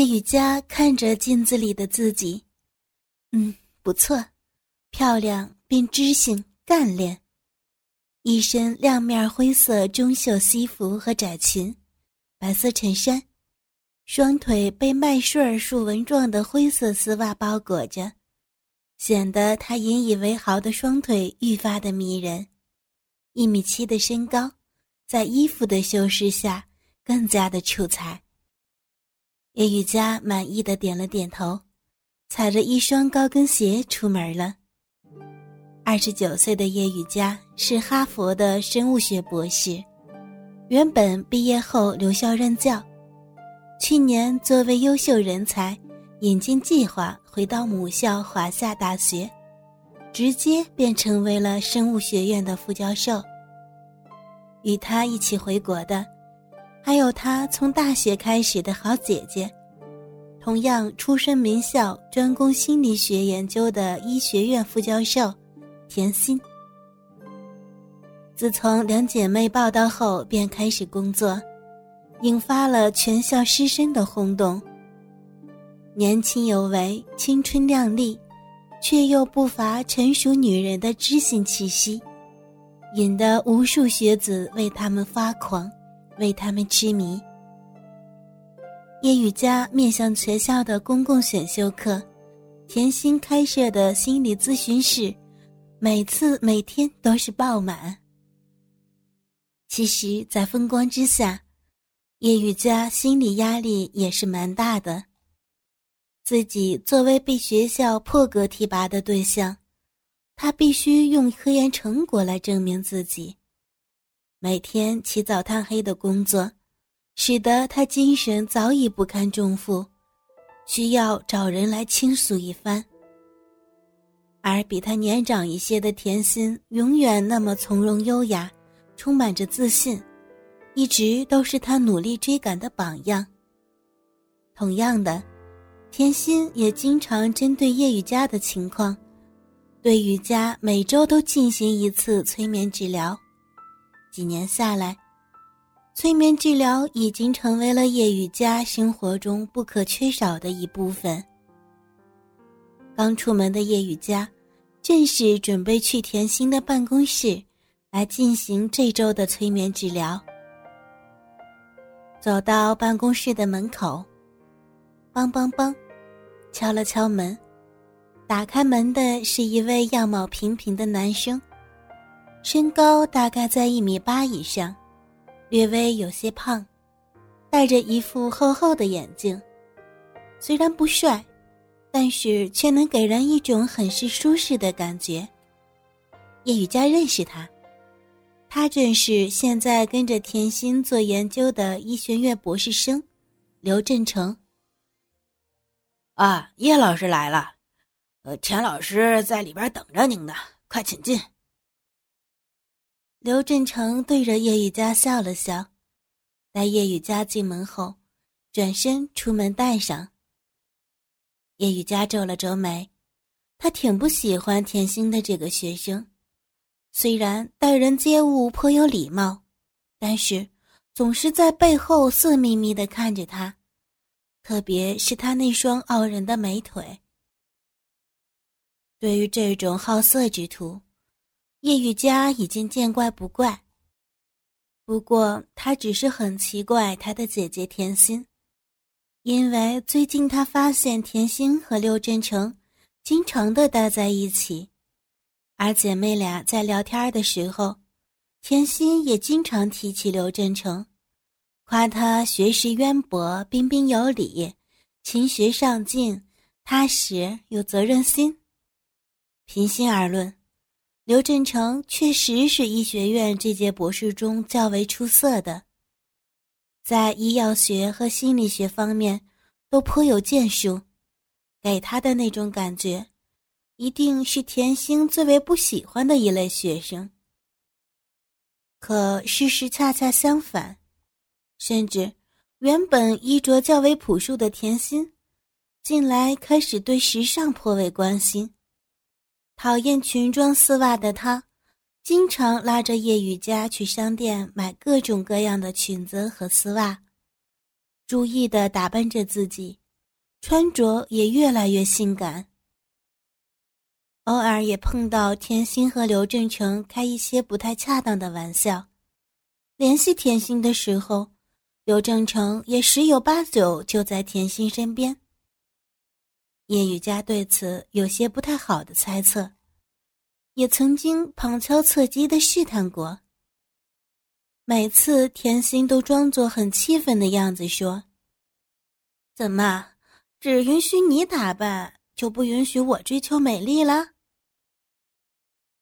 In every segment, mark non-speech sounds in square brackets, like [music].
叶雨佳看着镜子里的自己，嗯，不错，漂亮并知性干练，一身亮面灰色中袖西服和窄裙，白色衬衫，双腿被麦穗儿竖纹状的灰色丝袜包裹着，显得她引以为豪的双腿愈发的迷人。一米七的身高，在衣服的修饰下更加的出彩。叶雨佳满意的点了点头，踩着一双高跟鞋出门了。二十九岁的叶雨佳是哈佛的生物学博士，原本毕业后留校任教，去年作为优秀人才引进计划回到母校华夏大学，直接便成为了生物学院的副教授。与他一起回国的。还有他从大学开始的好姐姐，同样出身名校、专攻心理学研究的医学院副教授田心。自从两姐妹报道后，便开始工作，引发了全校师生的轰动。年轻有为、青春靓丽，却又不乏成熟女人的知性气息，引得无数学子为他们发狂。为他们痴迷。叶雨佳面向学校的公共选修课，甜心开设的心理咨询室，每次每天都是爆满。其实，在风光之下，叶雨佳心理压力也是蛮大的。自己作为被学校破格提拔的对象，他必须用科研成果来证明自己。每天起早贪黑的工作，使得他精神早已不堪重负，需要找人来倾诉一番。而比他年长一些的甜心，永远那么从容优雅，充满着自信，一直都是他努力追赶的榜样。同样的，甜心也经常针对叶雨佳的情况，对雨佳每周都进行一次催眠治疗。几年下来，催眠治疗已经成为了叶雨佳生活中不可缺少的一部分。刚出门的叶雨佳，正是准备去甜心的办公室来进行这周的催眠治疗。走到办公室的门口，梆梆梆，敲了敲门，打开门的是一位样貌平平的男生。身高大概在一米八以上，略微有些胖，戴着一副厚厚的眼镜。虽然不帅，但是却能给人一种很是舒适的感觉。叶雨佳认识他，他正是现在跟着甜心做研究的医学院博士生刘振成。啊，叶老师来了，呃，田老师在里边等着您呢，快请进。刘振成对着叶雨佳笑了笑，待叶雨佳进门后，转身出门带上。叶雨佳皱了皱眉，他挺不喜欢甜心的这个学生，虽然待人接物颇有礼貌，但是总是在背后色眯眯的看着他，特别是他那双傲人的美腿。对于这种好色之徒。叶雨佳已经见怪不怪，不过他只是很奇怪他的姐姐甜心，因为最近他发现甜心和刘振成经常的待在一起，而姐妹俩在聊天的时候，甜心也经常提起刘振成，夸他学识渊博、彬彬有礼、勤学上进、踏实有责任心。平心而论。刘振成确实是医学院这届博士中较为出色的，在医药学和心理学方面都颇有建树，给他的那种感觉，一定是甜心最为不喜欢的一类学生。可事实恰恰相反，甚至原本衣着较为朴素的甜心，近来开始对时尚颇为关心。讨厌裙装丝袜的她，经常拉着叶雨佳去商店买各种各样的裙子和丝袜，注意的打扮着自己，穿着也越来越性感。偶尔也碰到甜心和刘正成开一些不太恰当的玩笑，联系甜心的时候，刘正成也十有八九就在甜心身边。叶雨佳对此有些不太好的猜测，也曾经旁敲侧击的试探过。每次甜心都装作很气愤的样子说：“怎么，只允许你打扮，就不允许我追求美丽了？”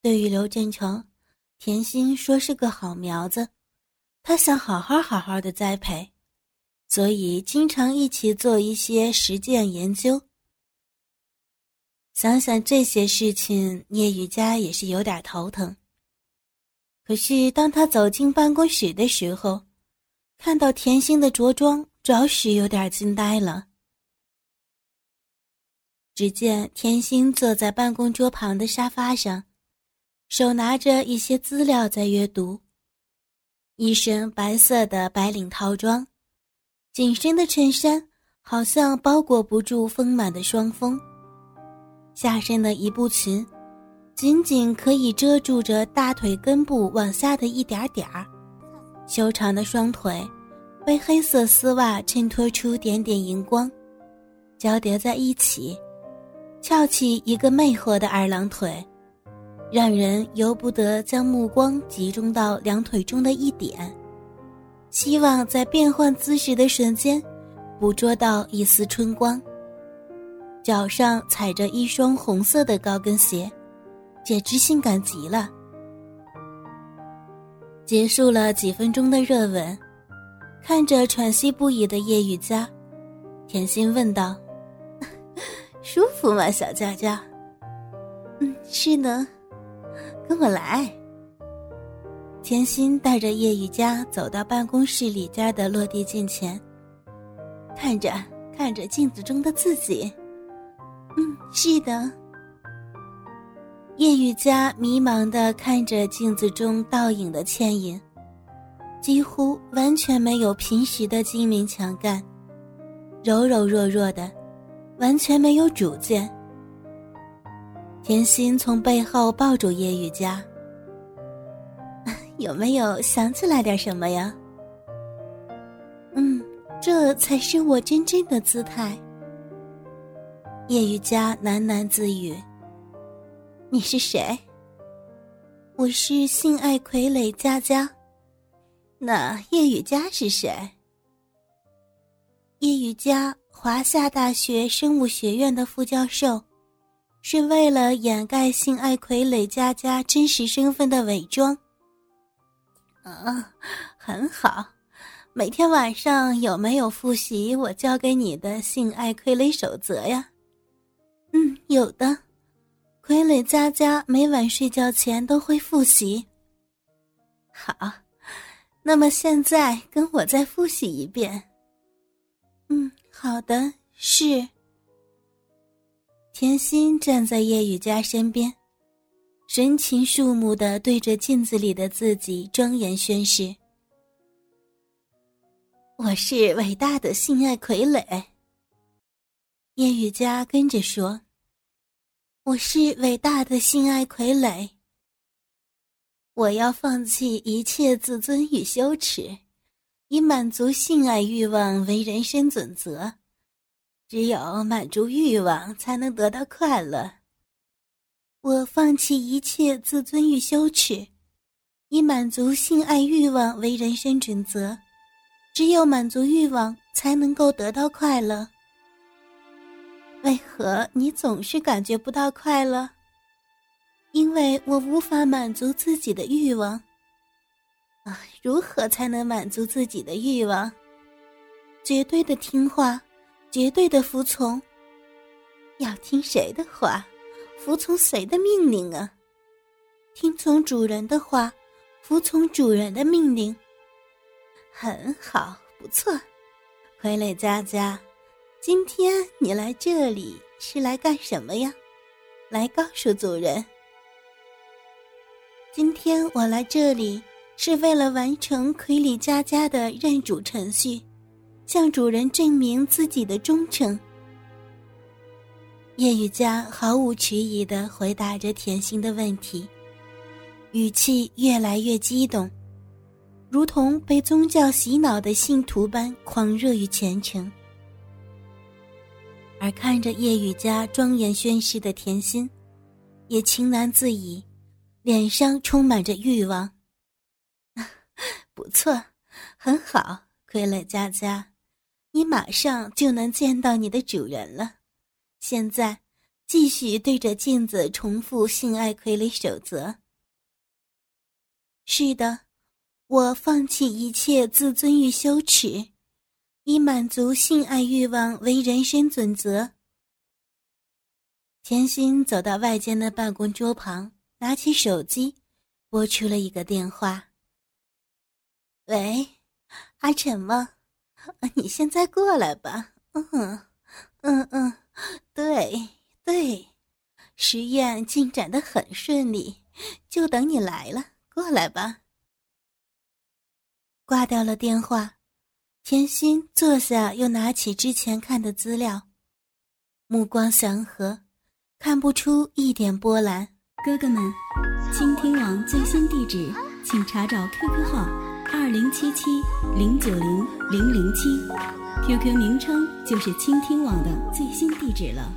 对于刘振成，甜心说是个好苗子，他想好好好好的栽培，所以经常一起做一些实践研究。想想这些事情，聂雨佳也是有点头疼。可是当他走进办公室的时候，看到甜心的着装，着实有点惊呆了。只见甜心坐在办公桌旁的沙发上。手拿着一些资料在阅读，一身白色的白领套装，紧身的衬衫好像包裹不住丰满的双峰，下身的一步裙仅仅可以遮住着大腿根部往下的一点点儿，修长的双腿被黑色丝袜衬托出点点荧光，交叠在一起，翘起一个魅惑的二郎腿。让人由不得将目光集中到两腿中的一点，希望在变换姿势的瞬间，捕捉到一丝春光。脚上踩着一双红色的高跟鞋，简直性感极了。结束了几分钟的热吻，看着喘息不已的叶雨佳，甜心问道：“ [laughs] 舒服吗，小佳佳？”“嗯，是呢。”跟我来。甜心带着叶雨佳走到办公室里家的落地镜前，看着看着镜子中的自己。嗯，是的。叶雨佳迷茫的看着镜子中倒影的倩影，几乎完全没有平时的精明强干，柔柔弱弱的，完全没有主见。甜心从背后抱住叶雨佳，[laughs] 有没有想起来点什么呀？嗯，这才是我真正的姿态。叶雨佳喃喃自语：“你是谁？”我是性爱傀儡佳佳。那叶雨佳是谁？叶雨佳，华夏大学生物学院的副教授。是为了掩盖性爱傀儡佳佳真实身份的伪装。啊，很好。每天晚上有没有复习我教给你的性爱傀儡守则呀？嗯，有的。傀儡佳佳每晚睡觉前都会复习。好，那么现在跟我再复习一遍。嗯，好的，是。甜心站在叶雨佳身边，神情肃穆的对着镜子里的自己庄严宣誓：“我是伟大的性爱傀儡。”叶雨佳跟着说：“我是伟大的性爱傀儡。我要放弃一切自尊与羞耻，以满足性爱欲望为人生准则。”只有满足欲望，才能得到快乐。我放弃一切自尊与羞耻，以满足性爱欲望为人生准则。只有满足欲望，才能够得到快乐。为何你总是感觉不到快乐？因为我无法满足自己的欲望。啊，如何才能满足自己的欲望？绝对的听话。绝对的服从，要听谁的话？服从谁的命令啊？听从主人的话，服从主人的命令。很好，不错，傀儡佳佳，今天你来这里是来干什么呀？来告诉主人，今天我来这里是为了完成傀儡佳佳的认主程序。向主人证明自己的忠诚，叶雨佳毫无迟疑的回答着甜心的问题，语气越来越激动，如同被宗教洗脑的信徒般狂热与虔诚。而看着叶雨佳庄严宣誓的甜心，也情难自已，脸上充满着欲望。[laughs] 不错，很好，傀儡佳佳，你马上就能见到你的主人了。现在，继续对着镜子重复性爱傀儡守则。是的，我放弃一切自尊与羞耻，以满足性爱欲望为人生准则。甜心走到外间的办公桌旁，拿起手机，拨出了一个电话。喂，阿晨吗？你现在过来吧。嗯，嗯嗯。对对，实验进展的很顺利，就等你来了，过来吧。挂掉了电话，甜心坐下，又拿起之前看的资料，目光祥和，看不出一点波澜。哥哥们，倾听网最新地址，请查找 QQ 号二零七七零九零零零七。QQ 名称就是倾听网的最新地址了。